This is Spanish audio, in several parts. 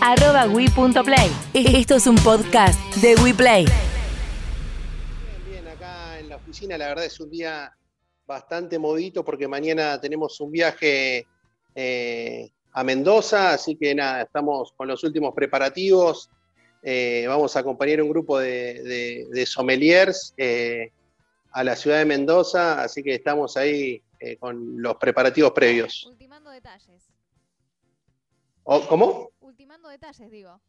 arroba wi.play. Esto es un podcast de WePlay. Bien, bien, acá en la oficina la verdad es un día bastante modito porque mañana tenemos un viaje eh, a Mendoza, así que nada, estamos con los últimos preparativos. Eh, vamos a acompañar un grupo de, de, sommeliers eh, a la ciudad de Mendoza, así que estamos ahí con los preparativos previos. Ultimando detalles. ¿Cómo? Detalles, digo.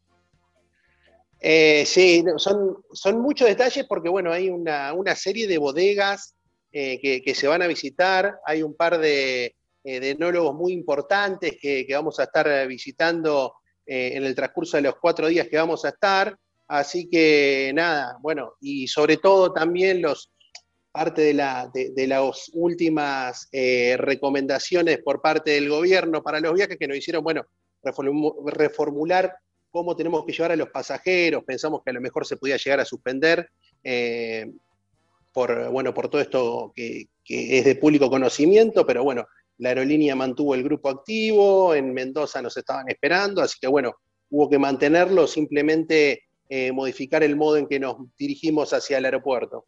sí, son, son muchos detalles porque, bueno, hay una, una serie de bodegas que, que, se van a visitar, hay un par de, eh, de enólogos muy importantes que, vamos a estar visitando eh, en el transcurso de los cuatro días que vamos a estar. Así que nada, bueno, y sobre todo también los, parte de, la, de, las últimas eh, recomendaciones por parte del gobierno para los viajes que nos hicieron, bueno, reformular cómo tenemos que llevar a los pasajeros, pensamos que a lo mejor se podía llegar a suspender por, bueno, por todo esto que, que, es de público conocimiento, pero bueno, la aerolínea mantuvo el grupo activo, en Mendoza nos estaban esperando, así que bueno, hubo que mantenerlo, simplemente eh, modificar el modo en que nos dirigimos hacia el aeropuerto.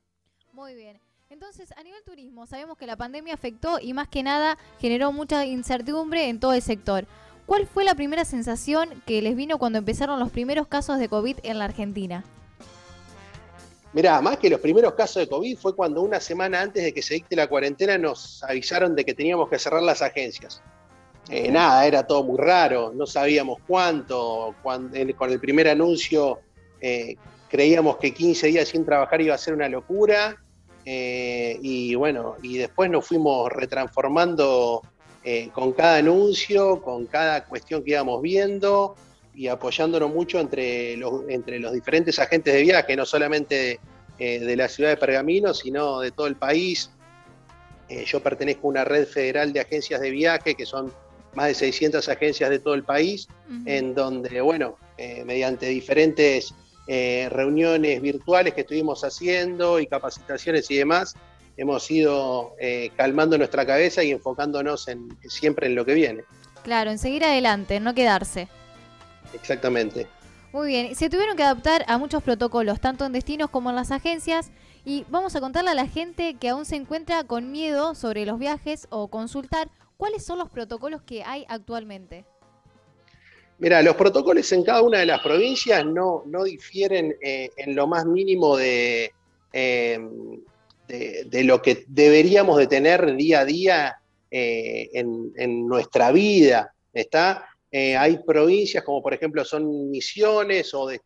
Muy bien. Entonces, a nivel turismo, sabemos que la pandemia afectó y más que nada generó mucha incertidumbre en todo el sector. ¿Cuál fue la primera sensación que les vino cuando empezaron los primeros casos de COVID en la Argentina? Mirá, más que los primeros casos de COVID fue cuando una semana antes de que se dicte la cuarentena nos avisaron de que teníamos que cerrar las agencias. Eh, nada, era todo muy raro, no sabíamos cuánto. con el primer anuncio eh, creíamos que 15 días sin trabajar iba a ser una locura. Eh, y bueno, y después nos fuimos retransformando con cada anuncio, con cada cuestión que íbamos viendo y apoyándonos mucho entre los, entre los diferentes agentes de viaje, no solamente eh, de la ciudad de Pergamino, sino de todo el país. Eh, yo pertenezco a una red federal de agencias de viaje, que son más de 600 agencias de todo el país, en donde, bueno, eh, mediante diferentes reuniones virtuales que estuvimos haciendo y capacitaciones y demás, hemos ido calmando nuestra cabeza y enfocándonos en, siempre en lo que viene. Claro, en seguir adelante, no quedarse. Exactamente. Muy bien, se tuvieron que adaptar a muchos protocolos, tanto en destinos como en las agencias, y vamos a contarle a la gente que aún se encuentra con miedo sobre los viajes o consultar cuáles son los protocolos que hay actualmente. Mira, los protocolos en cada una de las provincias no, no difieren eh, en lo más mínimo de, em, de, lo que deberíamos de tener día a día eh, en, nuestra vida. ¿Está? Eh, hay provincias como por ejemplo son Misiones o eh,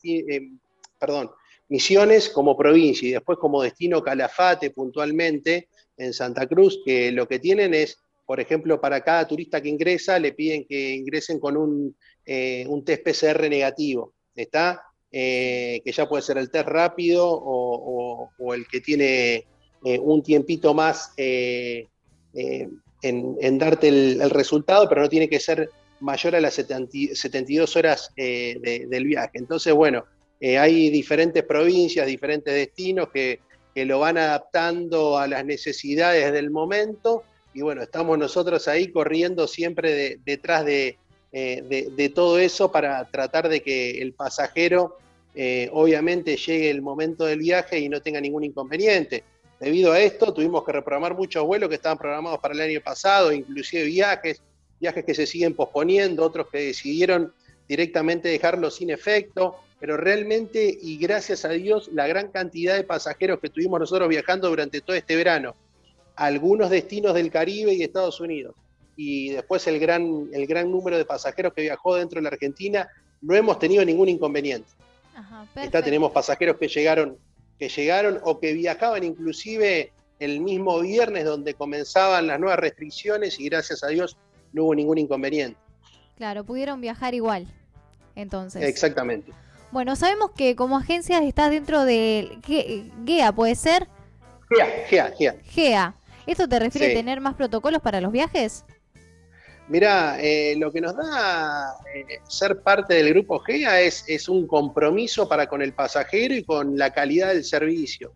perdón, Misiones como provincia y después como destino Calafate puntualmente en Santa Cruz, que lo que tienen es, por ejemplo, para cada turista que ingresa le piden que ingresen con un, eh, test PCR negativo, ¿está? que ya puede ser el test rápido o, el que tiene un tiempito más en, darte el resultado, pero no tiene que ser mayor a las 72 horas eh, del viaje. Entonces, bueno, eh, hay diferentes provincias, diferentes destinos que, lo van adaptando a las necesidades del momento y bueno, estamos nosotros ahí corriendo siempre detrás eh, de, de, todo eso para tratar de que el pasajero obviamente llegue el momento del viaje y no tenga ningún inconveniente. Debido a esto tuvimos que reprogramar muchos vuelos que estaban programados para el año pasado, inclusive viajes viajes que se siguen posponiendo, otros que decidieron directamente dejarlo sin efecto, pero realmente y gracias a Dios la gran cantidad de pasajeros que tuvimos nosotros viajando durante todo este verano, algunos destinos del Caribe y Estados Unidos, y después el gran, el gran número de pasajeros que viajó dentro de la Argentina, no hemos tenido ningún inconveniente. Ajá, tenemos pasajeros que llegaron, que llegaron o que viajaban inclusive el mismo viernes donde comenzaban las nuevas restricciones y gracias a Dios no hubo ningún inconveniente. Claro, pudieron viajar igual, entonces. Exactamente. Bueno, sabemos que como agencia está dentro de GEA, ¿puede ser? GEA, GEA, GEA. GEA. ¿Esto te refiere a tener más protocolos para los viajes? Mira, eh, lo que nos da eh, ser parte del grupo GEA es, es, un compromiso para con el pasajero y con la calidad del servicio.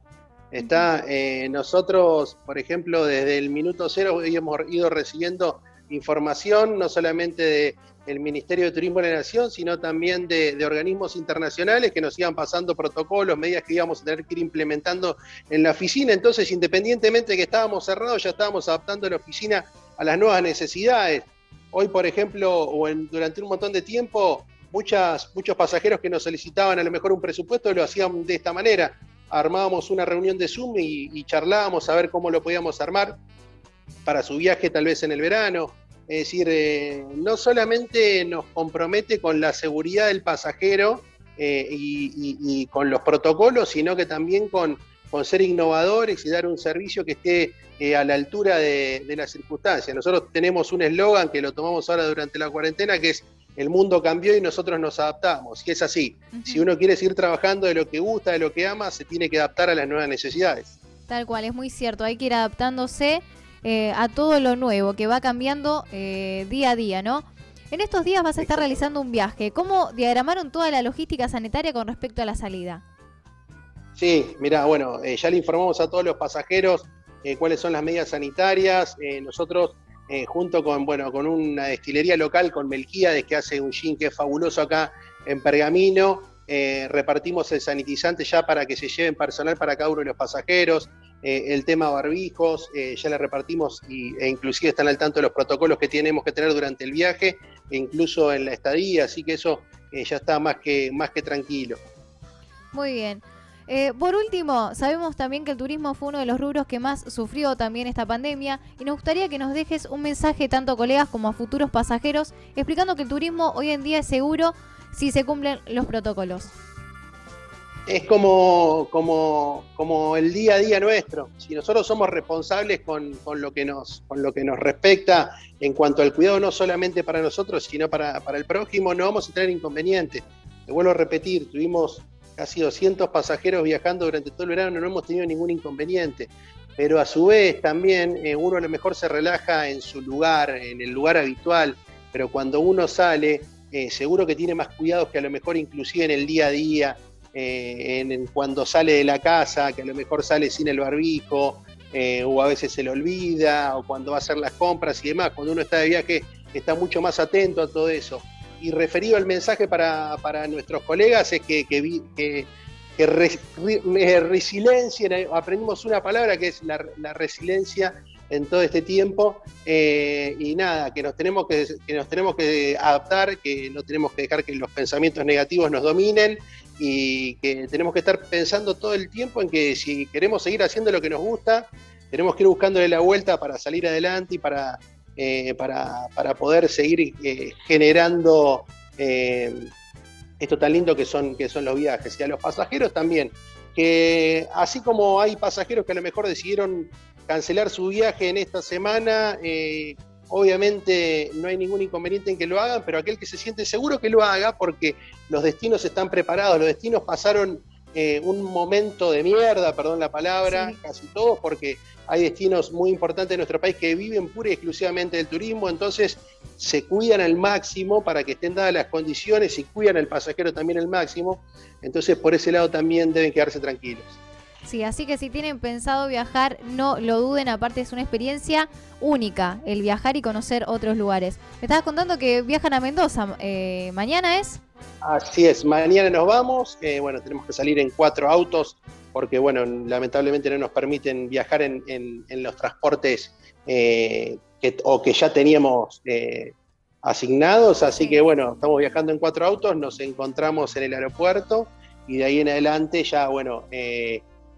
Está, eh, nosotros, por ejemplo, desde el minuto cero hemos ido recibiendo información, no solamente el Ministerio de Turismo de la Nación, sino también de, organismos internacionales que nos iban pasando protocolos, medidas que íbamos a tener que ir implementando en la oficina. Entonces, independientemente de que estábamos cerrados, ya estábamos adaptando la oficina a las nuevas necesidades. Hoy, por ejemplo, o durante un montón de tiempo, muchas, muchos pasajeros que nos solicitaban a lo mejor un presupuesto lo hacían de esta manera. Armábamos una reunión de Zoom y charlábamos a ver cómo lo podíamos armar para su viaje tal vez en el verano. Es decir, eh, no solamente nos compromete con la seguridad del pasajero eh, y, con los protocolos, sino que también con, con ser innovadores y dar un servicio que esté eh, a la altura de, las circunstancias. Nosotros tenemos un eslogan que lo tomamos ahora durante la cuarentena, que es el mundo cambió y nosotros nos adaptamos. Y es así. Si uno quiere seguir trabajando de lo que gusta, de lo que ama, se tiene que adaptar a las nuevas necesidades. Tal cual, es muy cierto. Hay que ir adaptándose eh, a todo lo nuevo que va cambiando eh, día a día, ¿no? En estos días vas a estar realizando un viaje. ¿Cómo diagramaron toda la logística sanitaria con respecto a la salida? Sí, mira, bueno, eh, ya le informamos a todos los pasajeros cuáles son las medidas sanitarias. nosotros, junto con, bueno, con una destilería local, con Melquíades, que hace un gin que es fabuloso acá en Pergamino, repartimos el sanitizante ya para que se lleven personal para cada uno de los pasajeros. Eh, el tema barbijos, eh, ya le repartimos y, e inclusive están al tanto de los protocolos que tenemos que tener durante el viaje e incluso en la estadía, así que eso eh, ya está más que, más que tranquilo. Muy bien. Por último, sabemos también que el turismo fue uno de los rubros que más sufrió también esta pandemia y nos gustaría que nos dejes un mensaje tanto a colegas como a futuros pasajeros explicando que el turismo hoy en día es seguro si se cumplen los protocolos es como, como, como, el día a día nuestro. Si nosotros somos responsables con, lo que nos, con lo que nos respecta en cuanto al cuidado, no solamente para nosotros, sino para, el prójimo, no vamos a tener inconvenientes. Te vuelvo a repetir, tuvimos casi 200 pasajeros viajando durante todo el verano, no hemos tenido ningún inconveniente. Pero a su vez también eh, uno a lo mejor se relaja en su lugar, en el lugar habitual, pero cuando uno sale, eh, seguro que tiene más cuidados que a lo mejor inclusive en el día a día, eh, en, cuando sale de la casa, que a lo mejor sale sin el barbijo, o a veces se le olvida, o cuando va a hacer las compras y demás. Cuando uno está de viaje está mucho más atento a todo eso. Y referido al mensaje para, nuestros colegas es que, que, que, resiliencia, aprendimos una palabra que es la, resiliencia en todo este tiempo eh, y nada, que nos, tenemos que, que nos tenemos que adaptar, que no tenemos que dejar que los pensamientos negativos nos dominen y que tenemos que estar pensando todo el tiempo en que si queremos seguir haciendo lo que nos gusta, tenemos que ir buscándole la vuelta para salir adelante y para, eh, para, poder seguir eh, generando eh, esto tan lindo que son, que son los viajes. Y a los pasajeros también, que así como hay pasajeros que a lo mejor decidieron cancelar su viaje en esta semana, Obviamente no hay ningún inconveniente en que lo hagan, pero aquel que se siente seguro que lo haga porque los destinos están preparados, los destinos pasaron eh, un momento de mierda, perdón la palabra, casi todos, porque hay destinos muy importantes en nuestro país que viven pura y exclusivamente del turismo, entonces se cuidan al máximo para que estén dadas las condiciones y cuidan al pasajero también al máximo, entonces por ese lado también deben quedarse tranquilos. Sí, así que si tienen pensado viajar, no lo duden, aparte es una experiencia única el viajar y conocer otros lugares. Me estabas contando que viajan a Mendoza, eh, ¿mañana es? Así es, mañana nos vamos, eh, bueno, tenemos que salir en cuatro autos porque, bueno, lamentablemente no nos permiten viajar en, los transportes eh, que, o que ya teníamos asignados, así que, bueno, estamos viajando en cuatro autos, nos encontramos en el aeropuerto y de ahí en adelante ya, bueno,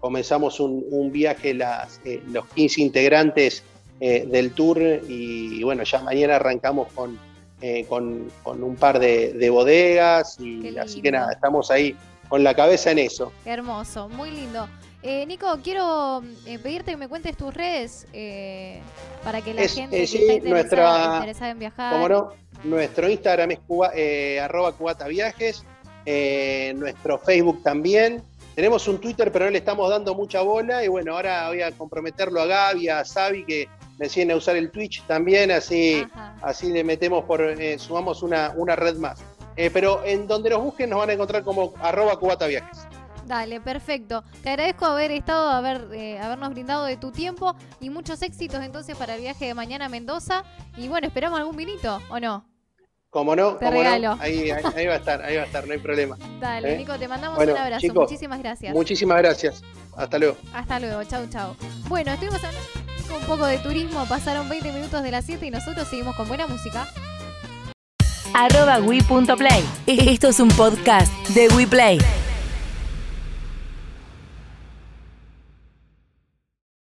comenzamos un, viaje las, eh, los 15 integrantes eh, del tour y, bueno, ya mañana arrancamos con, eh, con, un par de, bodegas y así que nada, estamos ahí con la cabeza en eso. Qué hermoso, muy lindo. Nico, quiero pedirte que me cuentes tus redes para que la gente que está interesada, en viajar. Como no, nuestro Instagram es cuba, arroba cubataviajes, nuestro Facebook también. Tenemos un Twitter, pero no le estamos dando mucha bola. Y bueno, ahora voy a comprometerlo a Gaby, a Xavi, que enseñen a usar el Twitch también, así, así le metemos por, eh, sumamos una, una red más. Eh, pero en donde nos busquen nos van a encontrar como arroba cubataviajes. Dale, perfecto. Te agradezco haber estado, haber, eh, habernos brindado de tu tiempo y muchos éxitos entonces para el viaje de mañana a Mendoza. Y bueno, esperamos algún vinito, ¿o no? Como no, Te como no, regalo. ahí, ahí- ahí va a estar, ahí va a estar, no hay problema. Dale, ¿Eh? Nico, te mandamos Bueno, un abrazo. chicos, Muchísimas gracias. Muchísimas gracias. Hasta luego. Hasta luego, chau, chau. Bueno, estuvimos hablando un poco de turismo, pasaron 20 minutos de las 7 y nosotros seguimos con buena música. arroba. Esto es un podcast de WePlay.